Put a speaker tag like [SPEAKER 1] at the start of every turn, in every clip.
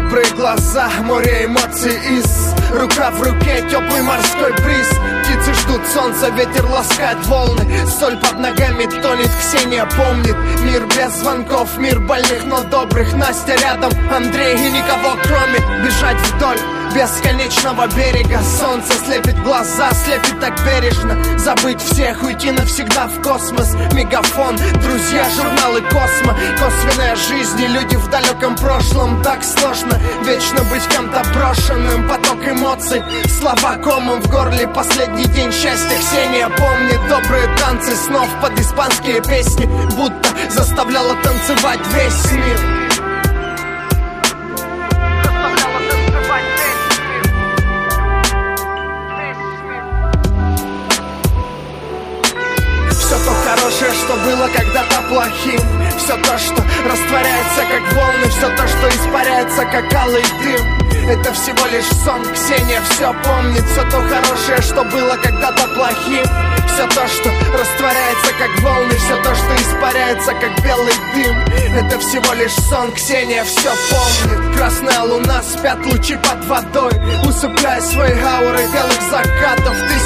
[SPEAKER 1] добрые глаза, море эмоций из. Рука в руке, теплый морской бриз. Птицы ждут солнца, ветер ласкает волны. Соль под ногами тонет, Ксения помнит. Мир без звонков, мир больных, но добрых. Настя рядом, Андрей и никого кроме. Бежать вдоль бесконечного берега. Солнце слепит глаза, слепит так бережно. Забыть всех, уйти навсегда в космос. Мегафон, друзья, журналы Космо. Косвенная жизнь и люди в далеком прошлом. Так сложно вечно быть кем-то брошенным. Поток эмоций, слова комом в горле. Последний день счастья Ксения помнит. Добрые танцы снов под испанские песни. Будто заставляла танцевать весь мир хорошее, что было когда-то плохим. Все то, что растворяется, как волны Все то, что испаряется, как алый дым. Это всего лишь сон, Ксения все помнит. Все то хорошее, что было когда-то плохим. Все то, что растворяется, как волны Все то, что испаряется, как белый дым. Это всего лишь сон, Ксения все помнит. Красная луна, спят лучи под водой Усыпляя свои ауры белых закатов. Тысячи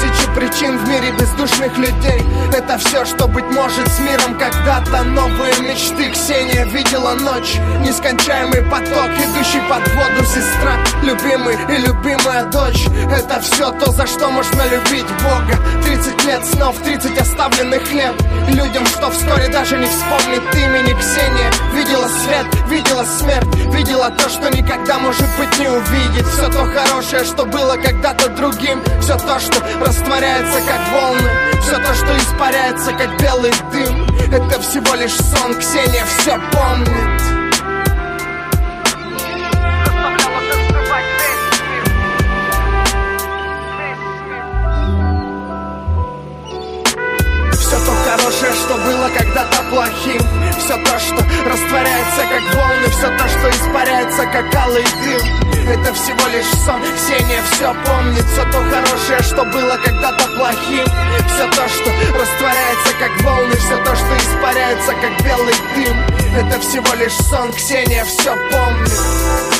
[SPEAKER 1] причин в мире бездушных людей. Это все, что быть может с миром. Когда-то Новые мечты Ксения видела ночь. Нескончаемый поток, идущий под воду Сестра, любимый и любимая дочь. Это все то, за что можно любить Бога. 30 лет снов, 30 оставленных лет Людям, что вскоре даже не вспомнит имени Ксения. Видела свет, видела смерть. Видела то, что никогда, может быть, не увидит Все то хорошее, что было когда-то другим. Все то, что растворяется, как волны. Все то, что испаряется, как белый дым Это всего лишь сон, Ксения все помнит. Хорошее, что было когда-то плохим. Все то, что растворяется, как волны. Все то, что испаряется, как алый дым Это всего лишь сон, Ксения все помнит Все то хорошее, что было когда-то плохим. Все то, что растворяется, как волны Все то, что испаряется, как белый дым. Это всего лишь сон, Ксения все помнит